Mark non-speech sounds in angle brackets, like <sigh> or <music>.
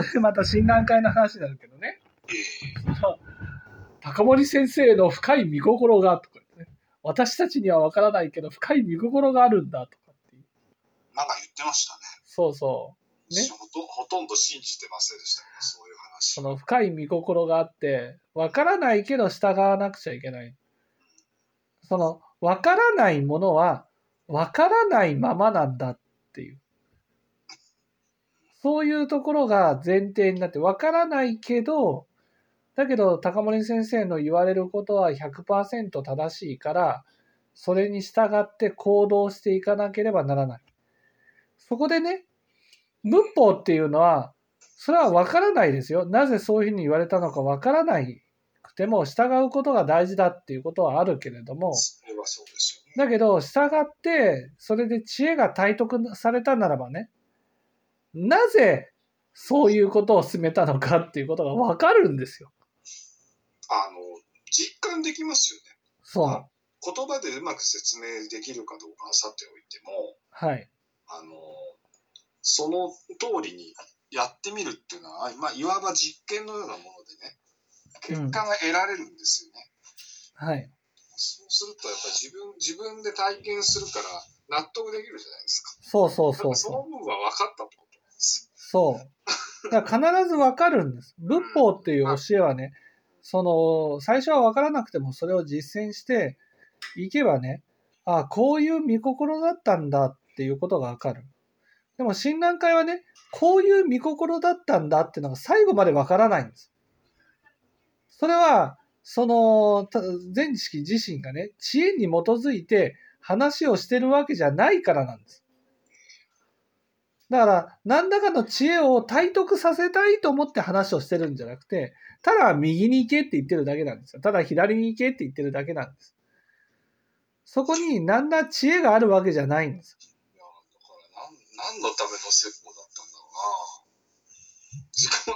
<laughs> また診断会の話になるけどね。ええ高森先生の深い見心がとかね。私たちにはわからないけど、深い見心があるんだとかって。なんか言ってましたね。そうそう。ね私ほとほとんど信じてませんでしたけど、そういう話。その深い見心があって、わからないけど従わなくちゃいけない。その、わからないものは、わからないままなんだっていう。そういうところが前提になって、わからないけど、だけど、高森先生の言われることは100%正しいから、それに従って行動していかなければならない。そこでね、仏法っていうのは、それは分からないですよ。なぜそういうふうに言われたのか分からないくても、従うことが大事だっていうことはあるけれども。だけど、従って、それで知恵が体得されたならばね、なぜそういうことを進めたのかっていうことが分かるんですよ。あの、実感できますよね。そう。言葉でうまく説明できるかどうかはさておいても、はい。あの、その通りにやってみるっていうのは、まあ、いわば実験のようなものでね、結果が得られるんですよね。はい。そうすると、やっぱり自分、自分で体験するから納得できるじゃないですか。そうそうそそうそう。の部分は分かったと。そう。だから必ず分かるんです。仏法っていう教えはね、その、最初は分からなくてもそれを実践していけばね、あこういう見心だったんだっていうことが分かる。でも診断会はね、こういう見心だったんだっていうのが最後まで分からないんです。それは、その、た全知識自身がね、知恵に基づいて話をしてるわけじゃないからなんです。だから、何らかの知恵を体得させたいと思って話をしてるんじゃなくて、ただ右に行けって言ってるだけなんですよ。ただ左に行けって言ってるだけなんです。そこに何ら知恵があるわけじゃないんです。いや、だから何、何のための説法だったんだろうな。